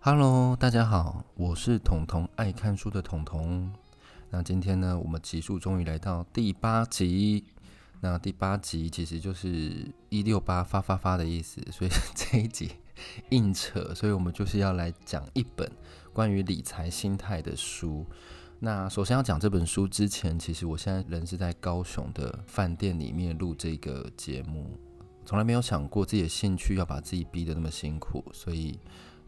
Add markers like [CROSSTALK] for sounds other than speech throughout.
Hello，大家好，我是统统爱看书的统统。那今天呢，我们集数终于来到第八集。那第八集其实就是一六八发发发的意思，所以 [LAUGHS] 这一集硬扯，所以我们就是要来讲一本关于理财心态的书。那首先要讲这本书之前，其实我现在人是在高雄的饭店里面录这个节目，从来没有想过自己的兴趣要把自己逼得那么辛苦，所以。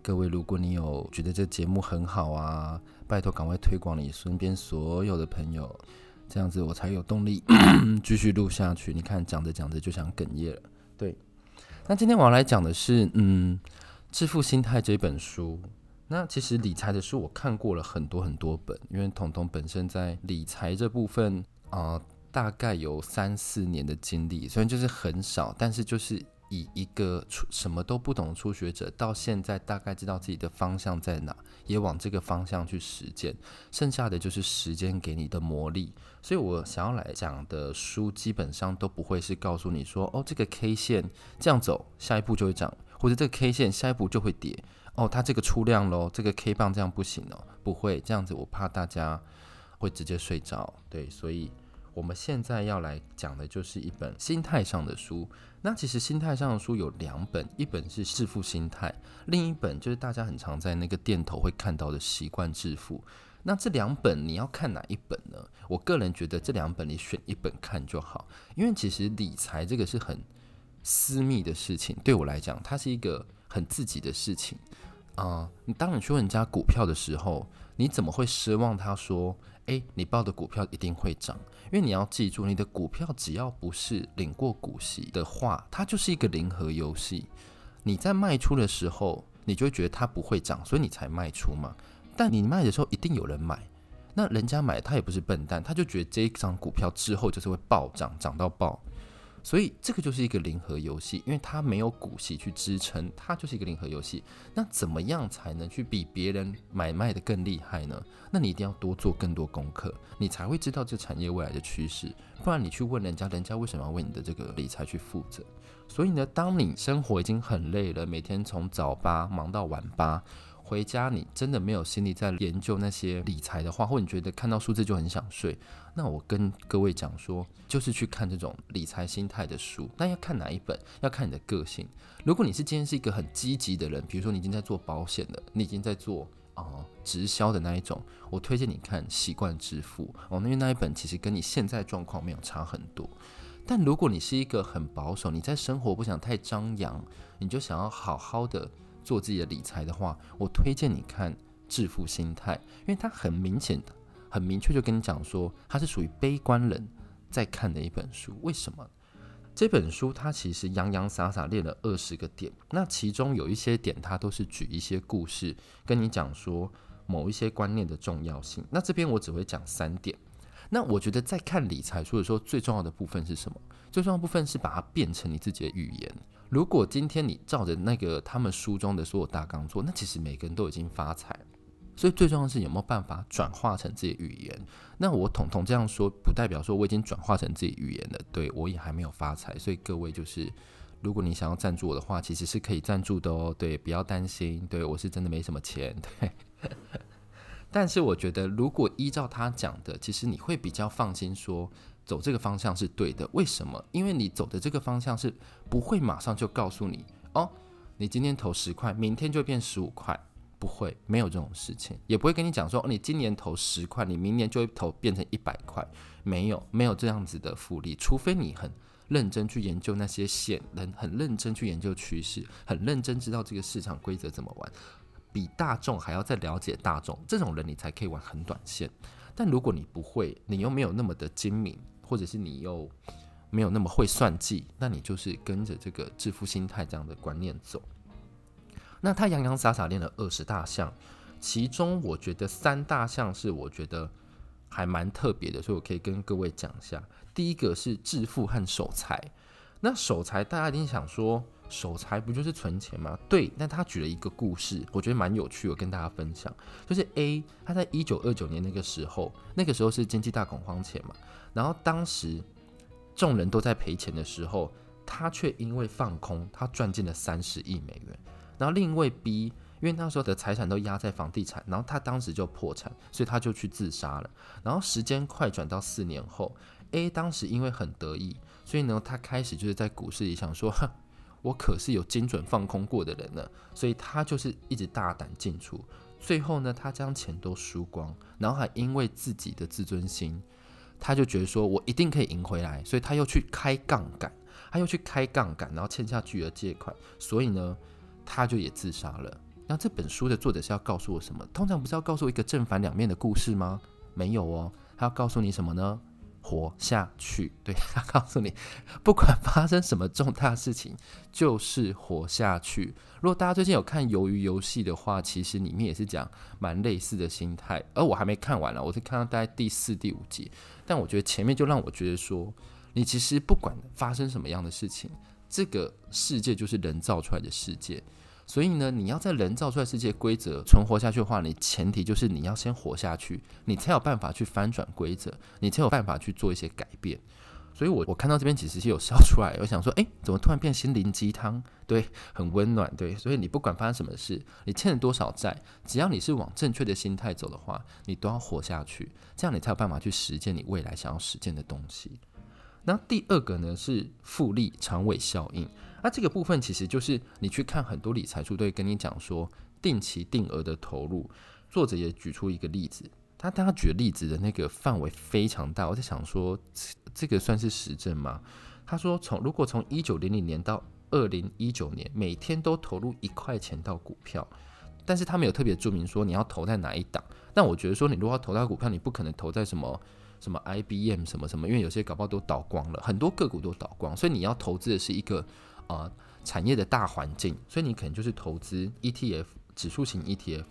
各位，如果你有觉得这节目很好啊，拜托赶快推广你身边所有的朋友，这样子我才有动力 [COUGHS] 继续录下去。你看，讲着讲着就想哽咽了。对，那今天我要来讲的是，嗯，《致富心态》这本书。那其实理财的书我看过了很多很多本，因为彤彤本身在理财这部分啊、大概有三四年的经历，虽然就是很少，但是就是。以一个初什么都不懂的初学者，到现在大概知道自己的方向在哪，也往这个方向去实践，剩下的就是时间给你的磨砺。所以我想要来讲的书，基本上都不会是告诉你说，哦，这个 K 线这样走，下一步就会涨，或者这个 K 线下一步就会跌。哦，它这个出量喽，这个 K 棒这样不行哦，不会这样子，我怕大家会直接睡着。对，所以。我们现在要来讲的就是一本心态上的书。那其实心态上的书有两本，一本是致富心态，另一本就是大家很常在那个店头会看到的习惯致富。那这两本你要看哪一本呢？我个人觉得这两本你选一本看就好，因为其实理财这个是很私密的事情，对我来讲，它是一个很自己的事情啊、你当你去问人家股票的时候，你怎么会奢望他说？诶，你报的股票一定会涨，因为你要记住，你的股票只要不是领过股息的话，它就是一个零和游戏。你在卖出的时候，你就会觉得它不会涨，所以你才卖出嘛。但你卖的时候，一定有人买，那人家买他也不是笨蛋，他就觉得这一张股票之后就是会暴涨，涨到爆。所以这个就是一个零和游戏，因为它没有股息去支撑，它就是一个零和游戏。那怎么样才能去比别人买卖的更厉害呢？那你一定要多做更多功课，你才会知道这产业未来的趋势。不然你去问人家，人家为什么要为你的这个理财去负责？所以呢，当你生活已经很累了，每天从早八忙到晚八。回家你真的没有心力在研究那些理财的话，或你觉得看到数字就很想睡，那我跟各位讲说，就是去看这种理财心态的书。那要看哪一本？要看你的个性。如果你是今天是一个很积极的人，比如说你已经在做保险了，你已经在做啊、直销的那一种，我推荐你看《习惯致富》哦，因为那一本其实跟你现在状况没有差很多。但如果你是一个很保守，你在生活不想太张扬，你就想要好好的。做自己的理财的话，我推荐你看《致富心态》，因为它很明显的、很明确就跟你讲说，它是属于悲观人在看的一本书。为什么？这本书它其实洋洋洒洒列了二十个点，那其中有一些点，它都是举一些故事跟你讲说某一些观念的重要性。那这边我只会讲三点。那我觉得在看理财书的时候，最重要的部分是什么？最重要的部分是把它变成你自己的语言。如果今天你照着那个他们书中的所有大纲做，那其实每个人都已经发财。所以最重要的是有没有办法转化成自己语言。那我统统这样说，不代表说我已经转化成自己语言了。对，我也还没有发财。所以各位就是，如果你想要赞助我的话，其实是可以赞助的哦。对，不要担心。对，我是真的没什么钱。对。但是我觉得，如果依照他讲的，其实你会比较放心，说走这个方向是对的。为什么？因为你走的这个方向是不会马上就告诉你哦，你今天投十块，明天就变十五块，不会，没有这种事情，也不会跟你讲说，你今年投十块，你明年就会投变成一百块，没有，没有这样子的复利，除非你很认真去研究那些线，人很认真去研究趋势，很认真知道这个市场规则怎么玩。比大众还要再了解大众，这种人你才可以玩很短线。但如果你不会，你又没有那么的精明，或者是你又没有那么会算计，那你就是跟着这个致富心态这样的观念走。那他洋洋洒洒练了二十大项，其中我觉得三大项是我觉得还蛮特别的，所以我可以跟各位讲一下。第一个是致富和守财。那守财大家一定想说。守财不就是存钱吗？对，那他举了一个故事，我觉得蛮有趣，我跟大家分享。就是 A，他在一九二九年那个时候，那个时候是经济大恐慌前嘛，然后当时众人都在赔钱的时候，他却因为放空，他赚进了三十亿美元。然后另一位 B，因为那时候的财产都压在房地产，然后他当时就破产，所以他就去自杀了。然后时间快转到四年后，A 当时因为很得意，所以呢，他开始就是在股市里想说，我可是有精准放空过的人呢，所以他就是一直大胆进出。最后呢，他将钱都输光，然后还因为自己的自尊心，他就觉得说我一定可以赢回来，所以他又去开杠杆，他又去开杠杆，然后欠下巨额借款，所以呢，他就也自杀了。那这本书的作者是要告诉我什么？通常不是要告诉我一个正反两面的故事吗？没有哦，他要告诉你什么呢？活下去。对，[LAUGHS] 他告诉你，不管发生什么重大事情，就是活下去。如果大家最近有看《鱿鱼游戏》的话，其实里面也是讲蛮类似的心态。而我还没看完了，我是看到大概第四、第五集。但我觉得前面就让我觉得说，你其实不管发生什么样的事情，这个世界就是人造出来的世界。所以呢，你要在人造出来世界规则存活下去的话，你前提就是你要先活下去，你才有办法去翻转规则，你才有办法去做一些改变。所以我我看到这边其实是有笑出来，我想说，诶，怎么突然变心灵鸡汤？对，很温暖。对，所以你不管发生什么事，你欠了多少债，只要你是往正确的心态走的话，你都要活下去，这样你才有办法去实践你未来想要实践的东西。那第二个呢是复利长尾效应。那这个部分其实就是你去看很多理财书都会跟你讲说，定期定额的投入。作者也举出一个例子，他他举例子的那个范围非常大。我在想说，这个算是实证吗？他说从如果从一九零零年到二零一九年，每天都投入一块钱到股票，但是他没有特别注明说你要投在哪一档。但我觉得说，你如果要投到股票，你不可能投在什么。什么 IBM 什么什么，因为有些搞不好都倒光了，很多个股都倒光，所以你要投资的是一个呃产业的大环境，所以你可能就是投资 ETF 指数型 ETF。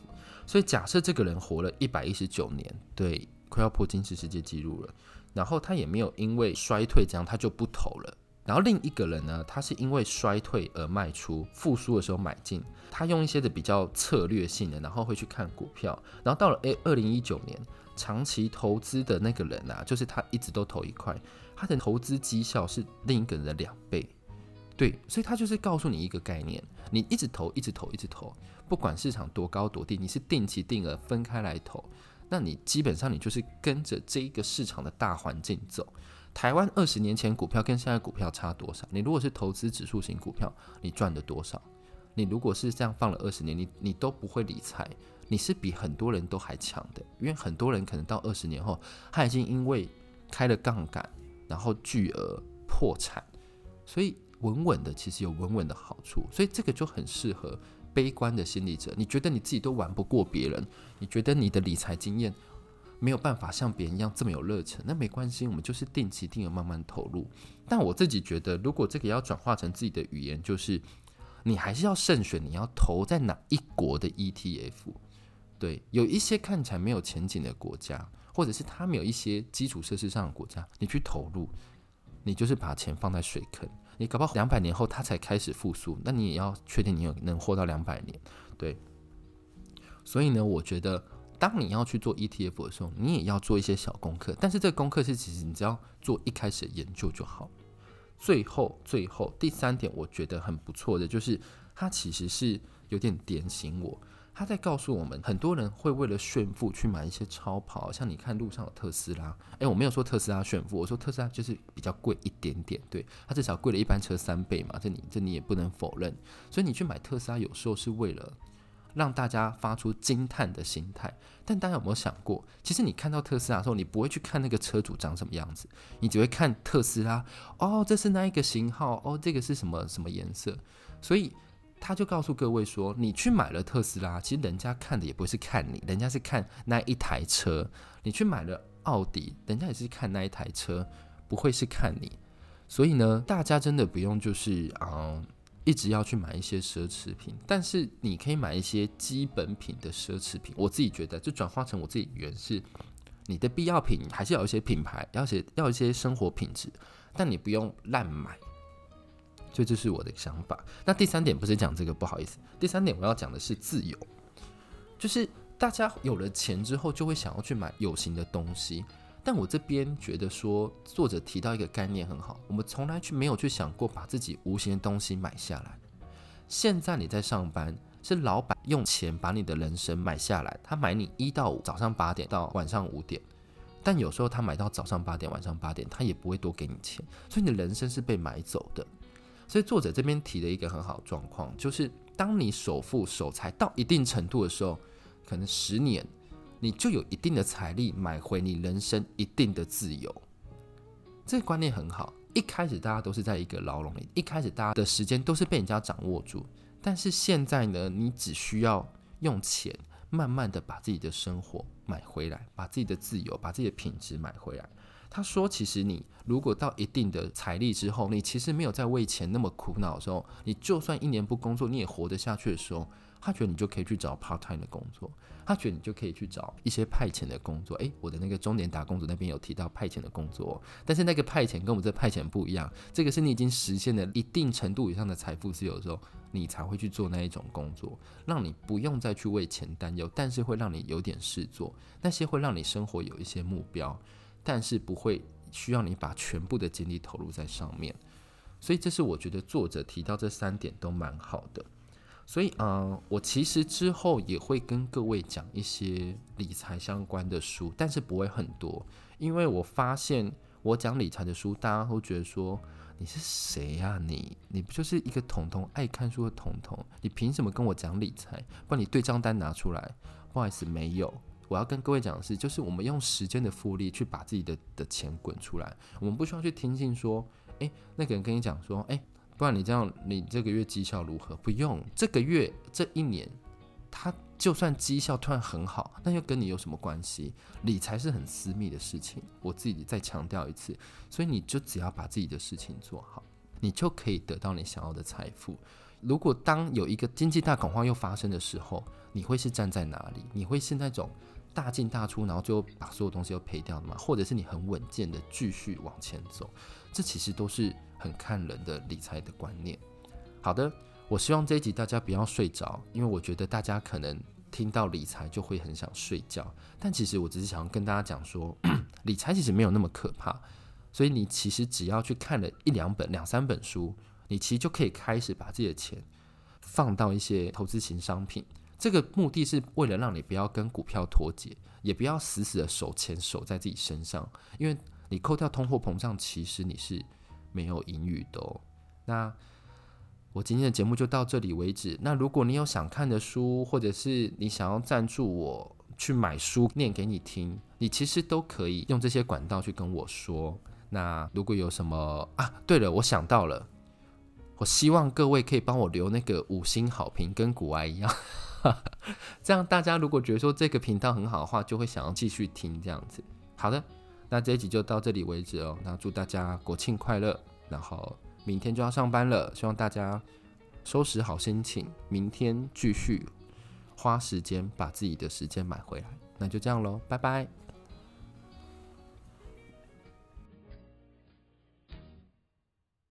所以假设这个人活了一百一十九年，对，快要破金氏世界纪录了，然后他也没有因为衰退这样他就不投了。然后另一个人呢，他是因为衰退而卖出，复苏的时候买进，他用一些的比较策略性的，然后会去看股票，然后到了诶二零一九年。长期投资的那个人啊，就是他一直都投一块，他的投资绩效是另一个人的两倍，对，所以他就是告诉你一个概念，你一直投，一直投，一直投，不管市场多高多低，你是定期定额分开来投，那你基本上你就是跟着这一个市场的大环境走。台湾二十年前股票跟现在股票差多少？你如果是投资指数型股票，你赚了多少？你如果是这样放了二十年，你你都不会理财。你是比很多人都还强的，因为很多人可能到二十年后，他已经因为开了杠杆，然后巨额破产，所以稳稳的其实有稳稳的好处，所以这个就很适合悲观的心理者。你觉得你自己都玩不过别人，你觉得你的理财经验没有办法像别人一样这么有热忱，那没关系，我们就是定期定额慢慢投入。但我自己觉得，如果这个要转化成自己的语言，就是你还是要慎选你要投在哪一国的 ETF。对，有一些看起来没有前景的国家，或者是他们有一些基础设施上的国家，你去投入，你就是把钱放在水坑。你搞不好两百年后它才开始复苏，那你也要确定你有能活到两百年。对，所以呢，我觉得当你要去做 ETF 的时候，你也要做一些小功课。但是这个功课是其实你只要做一开始的研究就好。最后，最后第三点，我觉得很不错的就是它其实是有点点醒我。他在告诉我们，很多人会为了炫富去买一些超跑，像你看路上有特斯拉。诶，我没有说特斯拉炫富，我说特斯拉就是比较贵一点点，对，它至少贵了一般车三倍嘛，这你这你也不能否认。所以你去买特斯拉，有时候是为了让大家发出惊叹的心态。但大家有没有想过，其实你看到特斯拉的时候，你不会去看那个车主长什么样子，你只会看特斯拉。哦，这是那一个型号？哦，这个是什么什么颜色？所以。他就告诉各位说：“你去买了特斯拉，其实人家看的也不是看你，人家是看那一台车。你去买了奥迪，人家也是看那一台车，不会是看你。所以呢，大家真的不用就是嗯，一直要去买一些奢侈品，但是你可以买一些基本品的奢侈品。我自己觉得，就转化成我自己原是：你的必要品还是有一些品牌，要些要一些生活品质，但你不用乱买。”所以这是我的想法。那第三点不是讲这个，不好意思。第三点我要讲的是自由，就是大家有了钱之后，就会想要去买有形的东西。但我这边觉得说，作者提到一个概念很好，我们从来去没有去想过把自己无形的东西买下来。现在你在上班，是老板用钱把你的人生买下来，他买你一到五早上八点到晚上五点，但有时候他买到早上八点晚上八点，他也不会多给你钱，所以你的人生是被买走的。所以作者这边提了一个很好状况，就是当你守富守财到一定程度的时候，可能十年，你就有一定的财力买回你人生一定的自由。这个观念很好。一开始大家都是在一个牢笼里，一开始大家的时间都是被人家掌握住。但是现在呢，你只需要用钱慢慢的把自己的生活买回来，把自己的自由、把自己的品质买回来。他说：“其实你如果到一定的财力之后，你其实没有在为钱那么苦恼的时候，你就算一年不工作，你也活得下去的时候，他觉得你就可以去找 part time 的工作，他觉得你就可以去找一些派遣的工作。诶，我的那个中年打工族那边有提到派遣的工作，但是那个派遣跟我们这派遣不一样，这个是你已经实现了一定程度以上的财富自由的时候，你才会去做那一种工作，让你不用再去为钱担忧，但是会让你有点事做，那些会让你生活有一些目标。”但是不会需要你把全部的精力投入在上面，所以这是我觉得作者提到这三点都蛮好的。所以，嗯，我其实之后也会跟各位讲一些理财相关的书，但是不会很多，因为我发现我讲理财的书，大家会觉得说你是谁呀？你你不就是一个统统爱看书的统统？你凭什么跟我讲理财？把你对账单拿出来。不好意思，没有。我要跟各位讲的是，就是我们用时间的复利去把自己的的钱滚出来。我们不需要去听信说，诶，那个人跟你讲说，诶，不然你这样，你这个月绩效如何？不用，这个月这一年，他就算绩效突然很好，那又跟你有什么关系？理财是很私密的事情，我自己再强调一次。所以你就只要把自己的事情做好，你就可以得到你想要的财富。如果当有一个经济大恐慌又发生的时候，你会是站在哪里？你会是那种？大进大出，然后最后把所有东西都赔掉了嘛？或者是你很稳健的继续往前走？这其实都是很看人的理财的观念。好的，我希望这一集大家不要睡着，因为我觉得大家可能听到理财就会很想睡觉。但其实我只是想跟大家讲说，[CLEARS THROAT] 理财其实没有那么可怕。所以你其实只要去看了一两本、两三本书，你其实就可以开始把自己的钱放到一些投资型商品。这个目的是为了让你不要跟股票脱节，也不要死死的守钱守在自己身上，因为你扣掉通货膨胀，其实你是没有盈余的。那我今天的节目就到这里为止。那如果你有想看的书，或者是你想要赞助我去买书念给你听，你其实都可以用这些管道去跟我说。那如果有什么 [LAUGHS] 啊，对了，我想到了，我希望各位可以帮我留那个五星好评，跟股癌一样。[LAUGHS] 这样大家如果觉得说这个频道很好的话，就会想要继续听这样子。好的，那这一集就到这里为止哦。那祝大家国庆快乐，然后明天就要上班了，希望大家收拾好心情，明天继续花时间把自己的时间买回来。那就这样喽，拜拜。